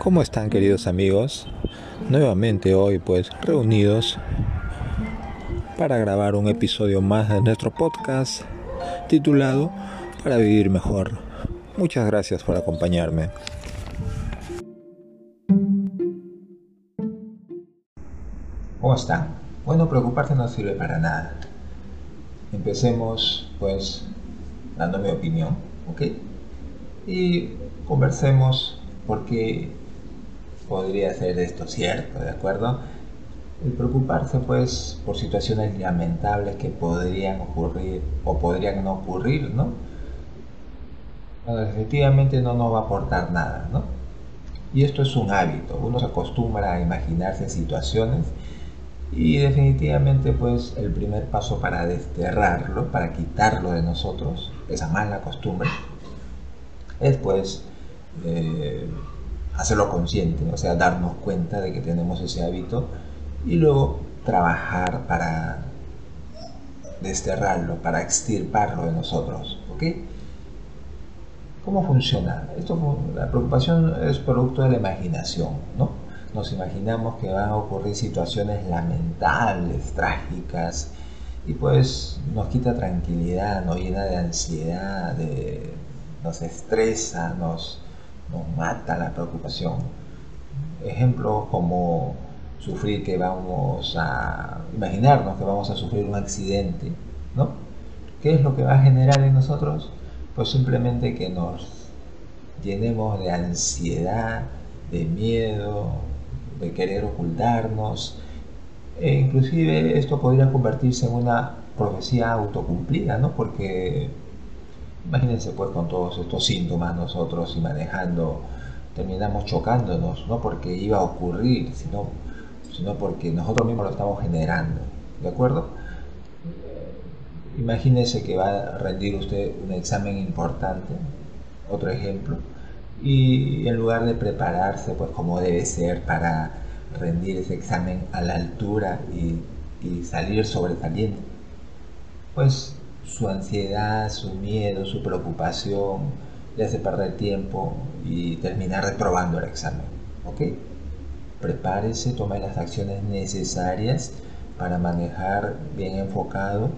¿Cómo están queridos amigos? Nuevamente hoy pues reunidos para grabar un episodio más de nuestro podcast titulado Para vivir mejor. Muchas gracias por acompañarme. ¿Cómo están? Bueno, preocuparse no sirve para nada. Empecemos pues dando mi opinión, ¿ok? Y conversemos porque podría ser esto cierto, ¿de acuerdo? El preocuparse pues por situaciones lamentables que podrían ocurrir o podrían no ocurrir, ¿no? Bueno, efectivamente no nos va a aportar nada, ¿no? Y esto es un hábito, uno se acostumbra a imaginarse situaciones y definitivamente pues el primer paso para desterrarlo, para quitarlo de nosotros, esa mala costumbre, es pues eh, hacerlo consciente, o sea, darnos cuenta de que tenemos ese hábito y luego trabajar para desterrarlo, para extirparlo de nosotros. ¿ok? ¿Cómo funciona? Esto, la preocupación es producto de la imaginación, ¿no? Nos imaginamos que van a ocurrir situaciones lamentables, trágicas, y pues nos quita tranquilidad, nos llena de ansiedad, nos estresa, nos, nos mata la preocupación. Ejemplos como sufrir que vamos a imaginarnos que vamos a sufrir un accidente, ¿no? ¿Qué es lo que va a generar en nosotros? Pues simplemente que nos llenemos de ansiedad, de miedo, de querer ocultarnos. E inclusive esto podría convertirse en una profecía autocumplida, ¿no? Porque Imagínense pues con todos estos síntomas nosotros y manejando, terminamos chocándonos, no porque iba a ocurrir, sino, sino porque nosotros mismos lo estamos generando. ¿De acuerdo? Imagínense que va a rendir usted un examen importante, otro ejemplo, y en lugar de prepararse pues como debe ser para rendir ese examen a la altura y, y salir sobresaliente, pues su ansiedad, su miedo, su preocupación, le hace perder tiempo y terminar reprobando el examen. ¿Ok? Prepárese, tome las acciones necesarias para manejar bien enfocado,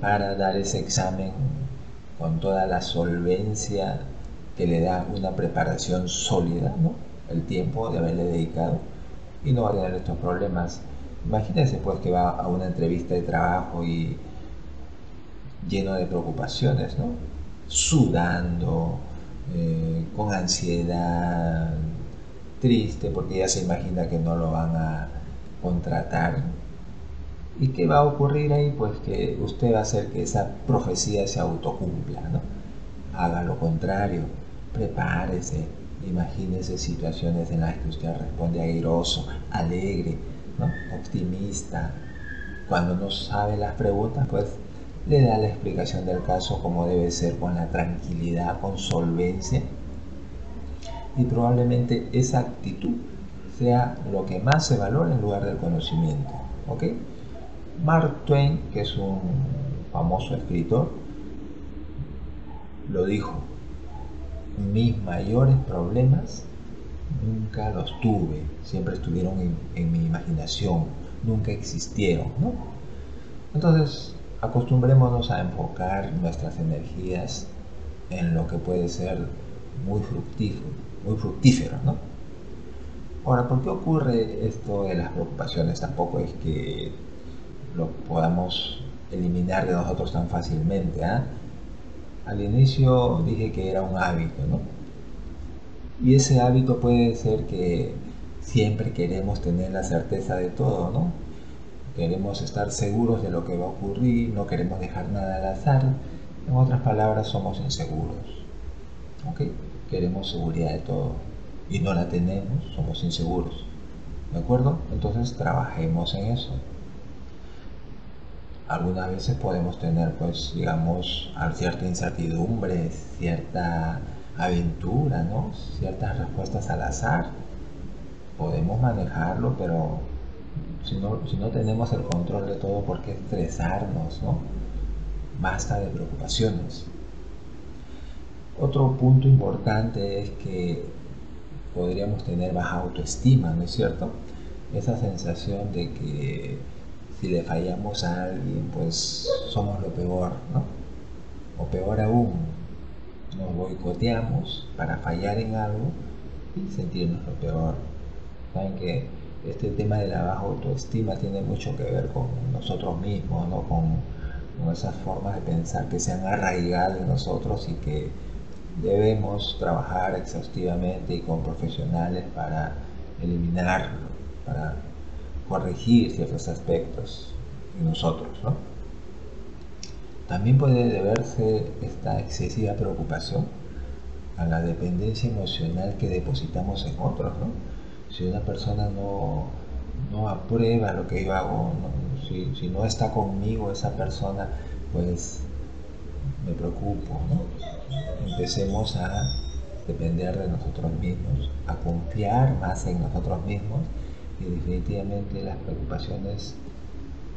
para dar ese examen con toda la solvencia que le da una preparación sólida, ¿no? El tiempo de haberle dedicado y no va a tener estos problemas. Imagínense pues que va a una entrevista de trabajo y lleno de preocupaciones, ¿no? Sudando, eh, con ansiedad, triste porque ya se imagina que no lo van a contratar. ¿Y qué va a ocurrir ahí? Pues que usted va a hacer que esa profecía se autocumpla, ¿no? Haga lo contrario, prepárese, imagínese situaciones en las que usted responde airoso, alegre, ¿no? optimista. Cuando no sabe las preguntas, pues le da la explicación del caso como debe ser, con la tranquilidad, con solvencia. Y probablemente esa actitud sea lo que más se valora en lugar del conocimiento. ¿ok? Mark Twain, que es un famoso escritor, lo dijo, mis mayores problemas nunca los tuve, siempre estuvieron en, en mi imaginación, nunca existieron. ¿no? Entonces, acostumbrémonos a enfocar nuestras energías en lo que puede ser muy fructífero, ¿no? Ahora, ¿por qué ocurre esto de las preocupaciones? Tampoco es que lo podamos eliminar de nosotros tan fácilmente. ¿ah? Al inicio dije que era un hábito, ¿no? Y ese hábito puede ser que siempre queremos tener la certeza de todo, ¿no? Queremos estar seguros de lo que va a ocurrir, no queremos dejar nada al azar. En otras palabras, somos inseguros. ¿Ok? Queremos seguridad de todo y no la tenemos, somos inseguros. ¿De acuerdo? Entonces trabajemos en eso. Algunas veces podemos tener, pues, digamos, cierta incertidumbre, cierta aventura, ¿no? Ciertas respuestas al azar. Podemos manejarlo, pero si no, tenemos el control de todo, ¿por qué estresarnos? ¿no? Basta de preocupaciones. Otro punto importante es que podríamos tener baja autoestima, ¿no es cierto? Esa sensación de que si le fallamos a alguien, pues somos lo peor, ¿no? O peor aún, nos boicoteamos para fallar en algo y sentirnos lo peor. Saben que este tema de la baja autoestima tiene mucho que ver con nosotros mismos, ¿no? con, esas formas de pensar que se han arraigado en nosotros y que debemos trabajar exhaustivamente y con profesionales para eliminarlo, para corregir ciertos aspectos en nosotros. ¿no? También puede deberse esta excesiva preocupación a la dependencia emocional que depositamos en otros. ¿no? Si una persona no, no aprueba lo que yo hago, si, si, no está conmigo esa persona, pues me preocupo. ¿no? Empecemos a depender de nosotros mismos, a confiar más en nosotros mismos y definitivamente las preocupaciones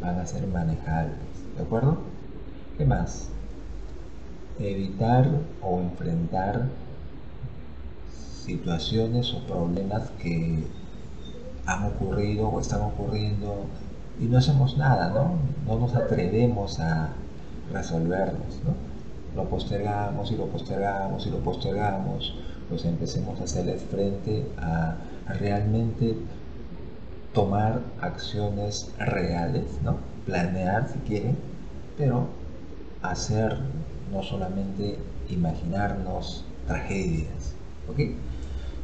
van a ser manejables. ¿De acuerdo? ¿Qué más? Evitar o enfrentar situaciones o problemas que han ocurrido o están ocurriendo y no hacemos nada, ¿no? No nos atrevemos a resolverlos, ¿no? Lo postergamos y lo postergamos y lo postergamos, pues empecemos a hacerles frente a, a realmente tomar acciones reales, ¿no? Planear si quieren, pero hacer, no solamente imaginarnos tragedias. ¿Ok?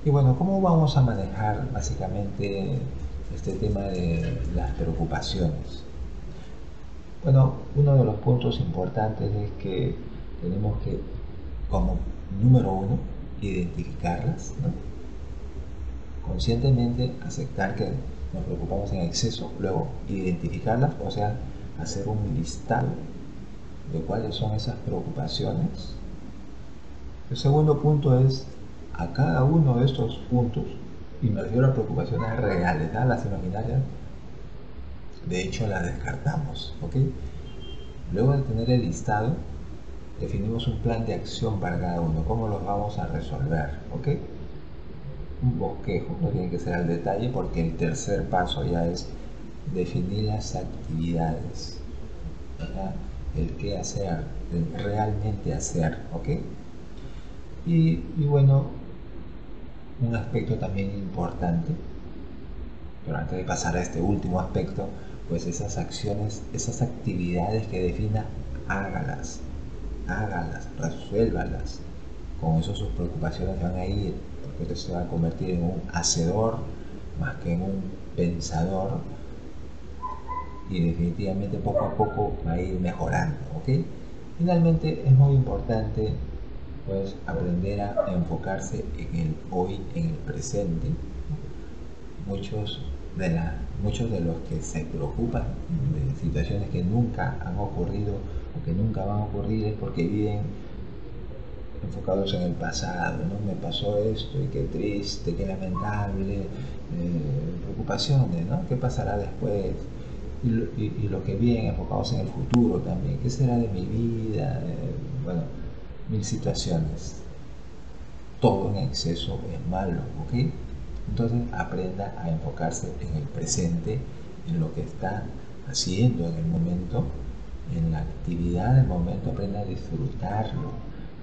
Y bueno, ¿cómo vamos a manejar básicamente este tema de las preocupaciones? Bueno, uno de los puntos importantes es que tenemos que, como número uno, identificarlas, conscientemente aceptar que nos preocupamos en exceso, luego identificarlas, o sea, hacer un listado de cuáles son esas preocupaciones. El segundo punto es a cada uno de estos puntos, y me refiero a preocupaciones reales, las imaginarias, de hecho las descartamos. ¿ok? Luego de tener el listado, definimos un plan de acción para cada uno, cómo los vamos a resolver. ¿ok? Un bosquejo, no tiene que ser al detalle porque el tercer paso ya es definir las actividades el qué hacer, el realmente hacer, ¿ok? Y, bueno, un aspecto también importante, pero antes de pasar a este último aspecto, pues esas acciones, esas actividades que defina, hágalas, hágalas, resuélvalas. Con eso sus preocupaciones van a ir, porque usted se va a convertir en un hacedor más que en un pensador y definitivamente poco a poco va a ir mejorando, ¿ok? Finalmente es muy importante pues aprender a enfocarse en el hoy, en el presente. Muchos de, la, muchos de los que se preocupan de situaciones que nunca han ocurrido o que nunca van a ocurrir es porque viven enfocados en el pasado, ¿no? Me pasó esto y qué triste, qué lamentable, eh, preocupaciones, ¿no? ¿Qué pasará después? y, lo que vienen enfocados en el futuro también. ¿Qué será de mi vida? Eh, bueno, mil situaciones. Todo en exceso es malo, ¿ok? Entonces aprenda a enfocarse en el presente, en lo que está haciendo en el momento, en la actividad del momento, aprenda a disfrutarlo,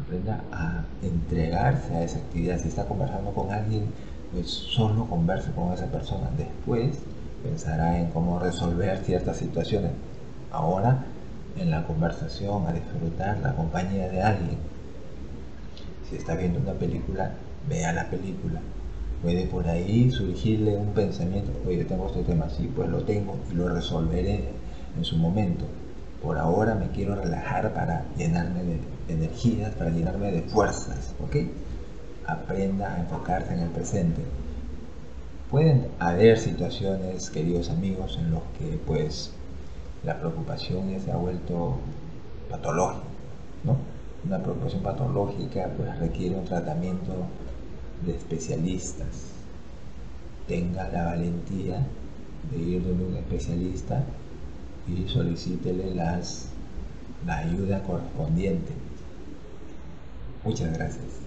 aprenda a entregarse a esa actividad. Si está conversando con alguien, pues solo converse con esa persona. Después pensará en cómo resolver ciertas situaciones. Ahora, en la conversación, a disfrutar la compañía de alguien. Si está viendo una película, vea la película. Puede por ahí surgirle un pensamiento, oye, tengo este tema, sí, pues lo tengo y lo resolveré en su momento. Por ahora me quiero relajar para llenarme de energías, para llenarme de fuerzas, ¿ok? Aprenda a enfocarse en el presente pueden haber situaciones, queridos amigos, en los que pues la preocupación se ha vuelto patológica, ¿no? Una preocupación patológica pues requiere un tratamiento de especialistas. Tenga la valentía de ir donde un especialista y solicítele la ayuda correspondiente. Muchas gracias.